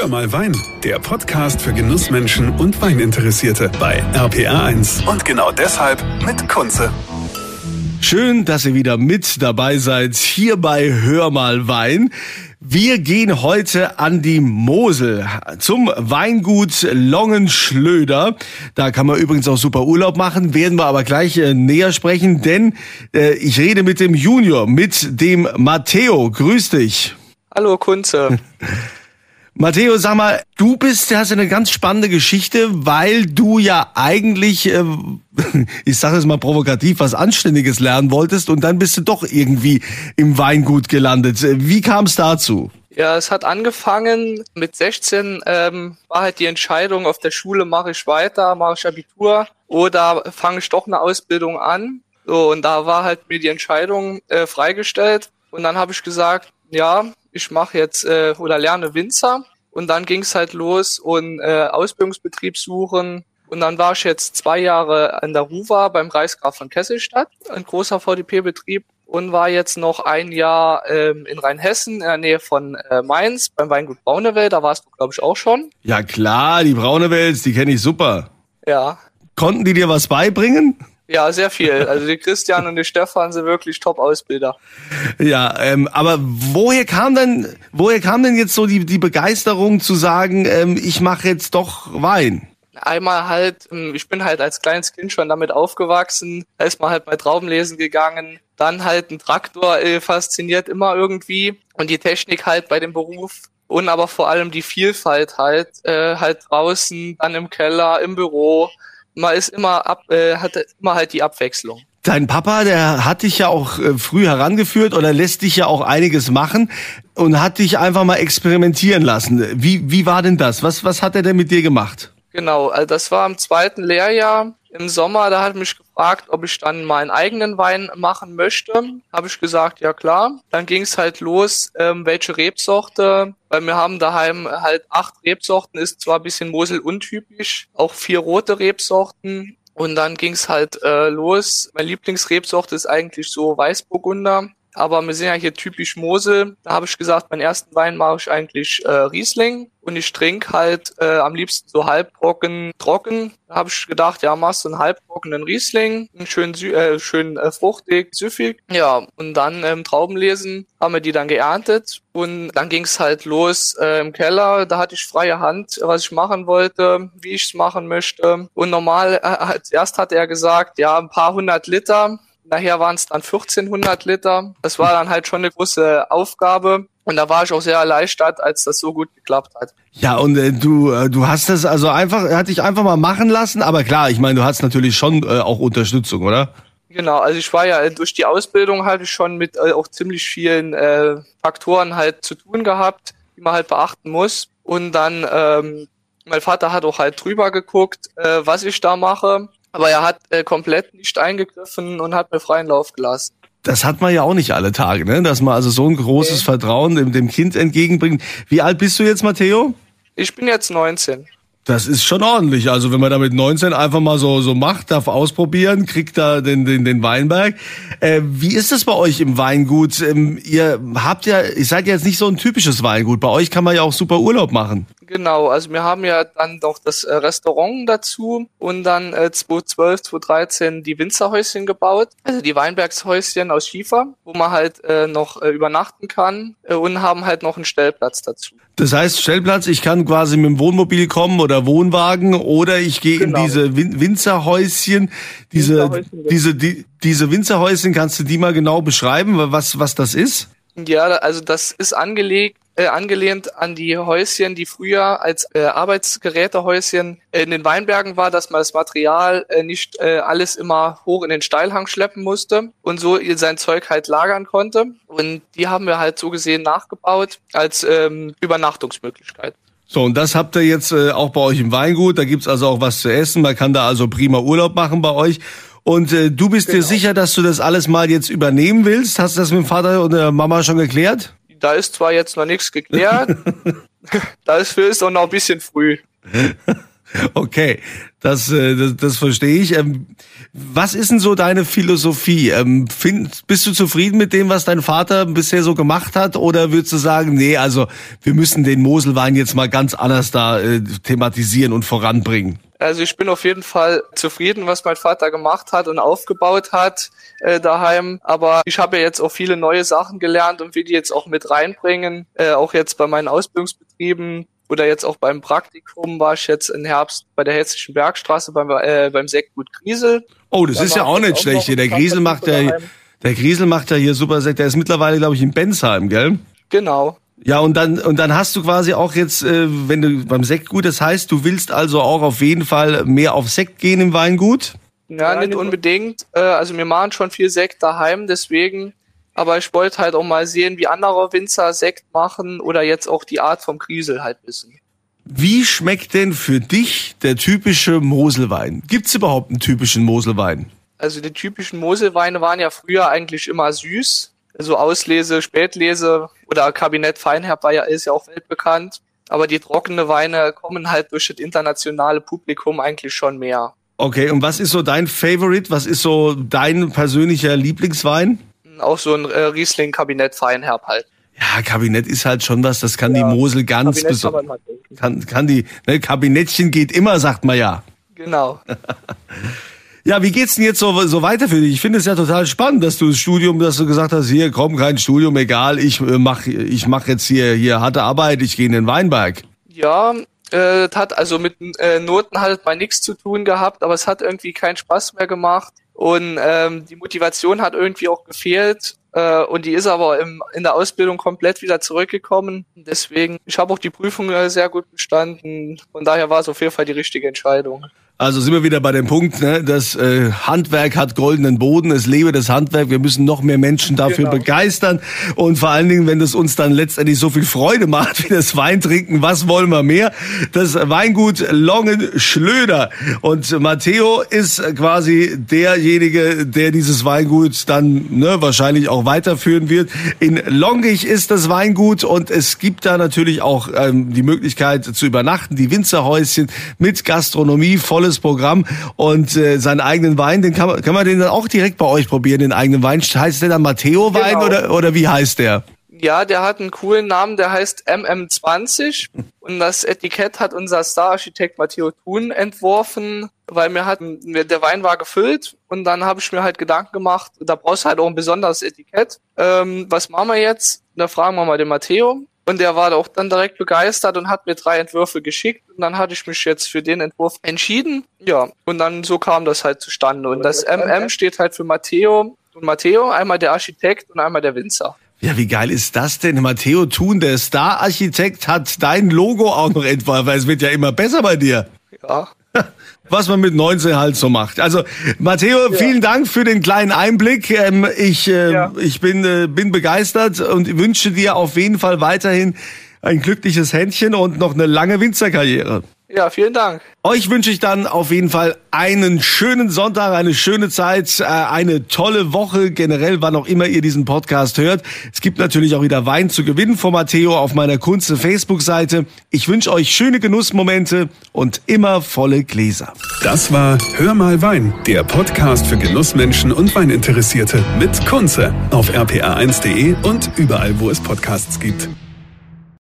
Hör mal Wein, der Podcast für Genussmenschen und Weininteressierte bei RPR1. Und genau deshalb mit Kunze. Schön, dass ihr wieder mit dabei seid hier bei Hör mal Wein. Wir gehen heute an die Mosel zum Weingut Longenschlöder. Da kann man übrigens auch super Urlaub machen, werden wir aber gleich äh, näher sprechen, denn äh, ich rede mit dem Junior, mit dem Matteo. Grüß dich. Hallo Kunze. Matteo, sag mal, du bist, hast eine ganz spannende Geschichte, weil du ja eigentlich, äh, ich sage es mal provokativ, was Anständiges lernen wolltest und dann bist du doch irgendwie im Weingut gelandet. Wie kam es dazu? Ja, es hat angefangen mit 16 ähm, war halt die Entscheidung auf der Schule mache ich weiter, mache ich Abitur oder fange ich doch eine Ausbildung an. So und da war halt mir die Entscheidung äh, freigestellt und dann habe ich gesagt, ja, ich mache jetzt äh, oder lerne Winzer und dann ging es halt los und äh, Ausbildungsbetrieb suchen. Und dann war ich jetzt zwei Jahre an der RUWA beim Reichsgraf von Kesselstadt, ein großer VDP-Betrieb und war jetzt noch ein Jahr ähm, in Rheinhessen in der Nähe von äh, Mainz beim Weingut Braunewelt. Da warst du, glaube ich, auch schon. Ja klar, die Braunewelt, die kenne ich super. Ja. Konnten die dir was beibringen? Ja, sehr viel. Also die Christian und die Stefan sind wirklich Top-Ausbilder. Ja, ähm, aber woher kam denn, woher kam denn jetzt so die, die Begeisterung zu sagen, ähm, ich mache jetzt doch Wein? Einmal halt, ähm, ich bin halt als kleines Kind schon damit aufgewachsen, da ist man halt bei Traubenlesen gegangen, dann halt ein Traktor äh, fasziniert immer irgendwie und die Technik halt bei dem Beruf und aber vor allem die Vielfalt halt, äh, halt draußen, dann im Keller, im Büro, man ist immer ab, äh, hat immer halt die Abwechslung. Dein Papa, der hat dich ja auch äh, früh herangeführt oder lässt dich ja auch einiges machen und hat dich einfach mal experimentieren lassen. Wie, wie war denn das? Was, was hat er denn mit dir gemacht? Genau, also das war im zweiten Lehrjahr im Sommer, da hat mich gefragt, ob ich dann meinen eigenen Wein machen möchte. Habe ich gesagt, ja klar. Dann ging es halt los, ähm, welche Rebsorte, weil wir haben daheim halt acht Rebsorten, ist zwar ein bisschen Mosel untypisch, auch vier rote Rebsorten. Und dann ging es halt äh, los. Meine Lieblingsrebsorte ist eigentlich so Weißburgunder. Aber wir sind ja hier typisch Mosel. Da habe ich gesagt, meinen ersten Wein mache ich eigentlich äh, Riesling und ich trinke halt äh, am liebsten so halbtrocken, trocken. Da habe ich gedacht, ja, machst du einen halbtrockenen Riesling, schön, äh, schön äh, fruchtig, süffig. Ja, und dann ähm, Trauben lesen, haben wir die dann geerntet und dann ging es halt los äh, im Keller. Da hatte ich freie Hand, was ich machen wollte, wie ich es machen möchte. Und normal, äh, erst hat er gesagt, ja, ein paar hundert Liter. Nachher waren es dann 1400 Liter. Das war dann halt schon eine große Aufgabe. Und da war ich auch sehr erleichtert, als das so gut geklappt hat. Ja, und äh, du, äh, du hast das also einfach, hat dich einfach mal machen lassen, aber klar, ich meine, du hast natürlich schon äh, auch Unterstützung, oder? Genau, also ich war ja durch die Ausbildung halt schon mit äh, auch ziemlich vielen äh, Faktoren halt zu tun gehabt, die man halt beachten muss. Und dann, ähm, mein Vater hat auch halt drüber geguckt, äh, was ich da mache. Aber er hat äh, komplett nicht eingegriffen und hat mir freien Lauf gelassen. Das hat man ja auch nicht alle Tage, ne? Dass man also so ein großes nee. Vertrauen dem, dem Kind entgegenbringt. Wie alt bist du jetzt, Matteo? Ich bin jetzt 19. Das ist schon ordentlich. Also wenn man da mit 19 einfach mal so so macht, darf ausprobieren, kriegt da den den, den Weinberg. Äh, wie ist das bei euch im Weingut? Ähm, ihr habt ja, ihr seid ja jetzt nicht so ein typisches Weingut. Bei euch kann man ja auch super Urlaub machen. Genau, also wir haben ja dann doch das äh, Restaurant dazu und dann äh, 2012, 2013 die Winzerhäuschen gebaut, also die Weinbergshäuschen aus Schiefer, wo man halt äh, noch äh, übernachten kann äh, und haben halt noch einen Stellplatz dazu. Das heißt Stellplatz, ich kann quasi mit dem Wohnmobil kommen oder Wohnwagen oder ich gehe genau. in diese Win Winzerhäuschen, diese Winzerhäuschen, diese die, diese Winzerhäuschen, kannst du die mal genau beschreiben, was was das ist? Ja, also das ist angelegt äh, angelehnt an die Häuschen, die früher als äh, Arbeitsgerätehäuschen in den Weinbergen war, dass man das Material äh, nicht äh, alles immer hoch in den Steilhang schleppen musste und so sein Zeug halt lagern konnte. Und die haben wir halt so gesehen nachgebaut als ähm, Übernachtungsmöglichkeit. So, und das habt ihr jetzt äh, auch bei euch im Weingut. Da gibt's also auch was zu essen. Man kann da also prima Urlaub machen bei euch. Und äh, du bist genau. dir sicher, dass du das alles mal jetzt übernehmen willst? Hast du das mit dem Vater und der Mama schon geklärt? da ist zwar jetzt noch nichts geklärt, da ist für ist auch noch ein bisschen früh. Okay, das, äh, das, das verstehe ich. Ähm, was ist denn so deine Philosophie? Ähm, find, bist du zufrieden mit dem, was dein Vater bisher so gemacht hat? Oder würdest du sagen, nee, also wir müssen den Moselwein jetzt mal ganz anders da äh, thematisieren und voranbringen? Also ich bin auf jeden Fall zufrieden, was mein Vater gemacht hat und aufgebaut hat äh, daheim. Aber ich habe ja jetzt auch viele neue Sachen gelernt und will die jetzt auch mit reinbringen. Äh, auch jetzt bei meinen Ausbildungsbetrieben oder jetzt auch beim Praktikum war ich jetzt im Herbst bei der Hessischen Bergstraße beim, äh, beim Sektgut Griesel. Oh, das da ist ja auch nicht auch schlecht hier. Der Griesel macht ja, der Griesel macht ja hier super Sekt. Der ist mittlerweile, glaube ich, in Bensheim, gell? Genau. Ja, und dann, und dann hast du quasi auch jetzt, äh, wenn du beim Sektgut, das heißt, du willst also auch auf jeden Fall mehr auf Sekt gehen im Weingut? Ja, nicht unbedingt. Äh, also wir machen schon viel Sekt daheim, deswegen. Aber ich wollte halt auch mal sehen, wie andere Winzer Sekt machen oder jetzt auch die Art vom Kriesel halt wissen. Wie schmeckt denn für dich der typische Moselwein? Gibt's überhaupt einen typischen Moselwein? Also die typischen Moselweine waren ja früher eigentlich immer süß so Auslese, Spätlese oder Kabinett Feinherb war ja, ist ja auch weltbekannt. Aber die trockene Weine kommen halt durch das internationale Publikum eigentlich schon mehr. Okay, und was ist so dein Favorite? Was ist so dein persönlicher Lieblingswein? Auch so ein äh, Riesling Kabinett Feinherb halt. Ja, Kabinett ist halt schon was, das kann ja, die Mosel ganz besonders. Kann, kann, kann die, ne, Kabinettchen geht immer, sagt man ja. Genau. Ja, wie geht's denn jetzt so, so weiter für dich? Ich finde es ja total spannend, dass du das Studium, dass du gesagt hast, hier komm, kein Studium, egal, ich äh, mach, ich mach jetzt hier hier harte Arbeit, ich gehe in den Weinberg. Ja, äh, hat also mit äh, Noten halt mal nichts zu tun gehabt, aber es hat irgendwie keinen Spaß mehr gemacht und ähm, die Motivation hat irgendwie auch gefehlt äh, und die ist aber im, in der Ausbildung komplett wieder zurückgekommen. Deswegen, ich habe auch die Prüfung äh, sehr gut bestanden. Von daher war es auf jeden Fall die richtige Entscheidung. Also sind wir wieder bei dem Punkt, ne, das äh, Handwerk hat goldenen Boden, es lebe das Handwerk, wir müssen noch mehr Menschen dafür genau. begeistern und vor allen Dingen, wenn das uns dann letztendlich so viel Freude macht wie das Weintrinken, was wollen wir mehr? Das Weingut Longen-Schlöder und Matteo ist quasi derjenige, der dieses Weingut dann ne, wahrscheinlich auch weiterführen wird. In Longich ist das Weingut und es gibt da natürlich auch ähm, die Möglichkeit zu übernachten, die Winzerhäuschen mit Gastronomie, volles tolles Programm und äh, seinen eigenen Wein, den kann man, kann man den dann auch direkt bei euch probieren, den eigenen Wein. Heißt der dann Matteo Wein genau. oder, oder wie heißt der? Ja, der hat einen coolen Namen, der heißt MM20 und das Etikett hat unser Star-Architekt Matteo Thun entworfen, weil mir hat der Wein war gefüllt und dann habe ich mir halt Gedanken gemacht, da brauchst du halt auch ein besonderes Etikett. Ähm, was machen wir jetzt? Da fragen wir mal den Matteo und der war auch dann direkt begeistert und hat mir drei Entwürfe geschickt. Und dann hatte ich mich jetzt für den Entwurf entschieden. Ja, und dann so kam das halt zustande. Und das MM steht halt für Matteo und Matteo, einmal der Architekt und einmal der Winzer. Ja, wie geil ist das denn? Matteo Thun, der Star-Architekt, hat dein Logo auch noch entworfen, weil es wird ja immer besser bei dir. Ja. was man mit 19 halt so macht. Also Matteo, ja. vielen Dank für den kleinen Einblick. Ähm, ich äh, ja. ich bin, äh, bin begeistert und wünsche dir auf jeden Fall weiterhin ein glückliches Händchen und noch eine lange Winzerkarriere. Ja, vielen Dank. Euch wünsche ich dann auf jeden Fall einen schönen Sonntag, eine schöne Zeit, äh, eine tolle Woche, generell, wann auch immer ihr diesen Podcast hört. Es gibt natürlich auch wieder Wein zu gewinnen von Matteo auf meiner Kunze Facebook-Seite. Ich wünsche euch schöne Genussmomente und immer volle Gläser. Das war Hör mal Wein, der Podcast für Genussmenschen und Weininteressierte mit Kunze auf rpa1.de und überall, wo es Podcasts gibt.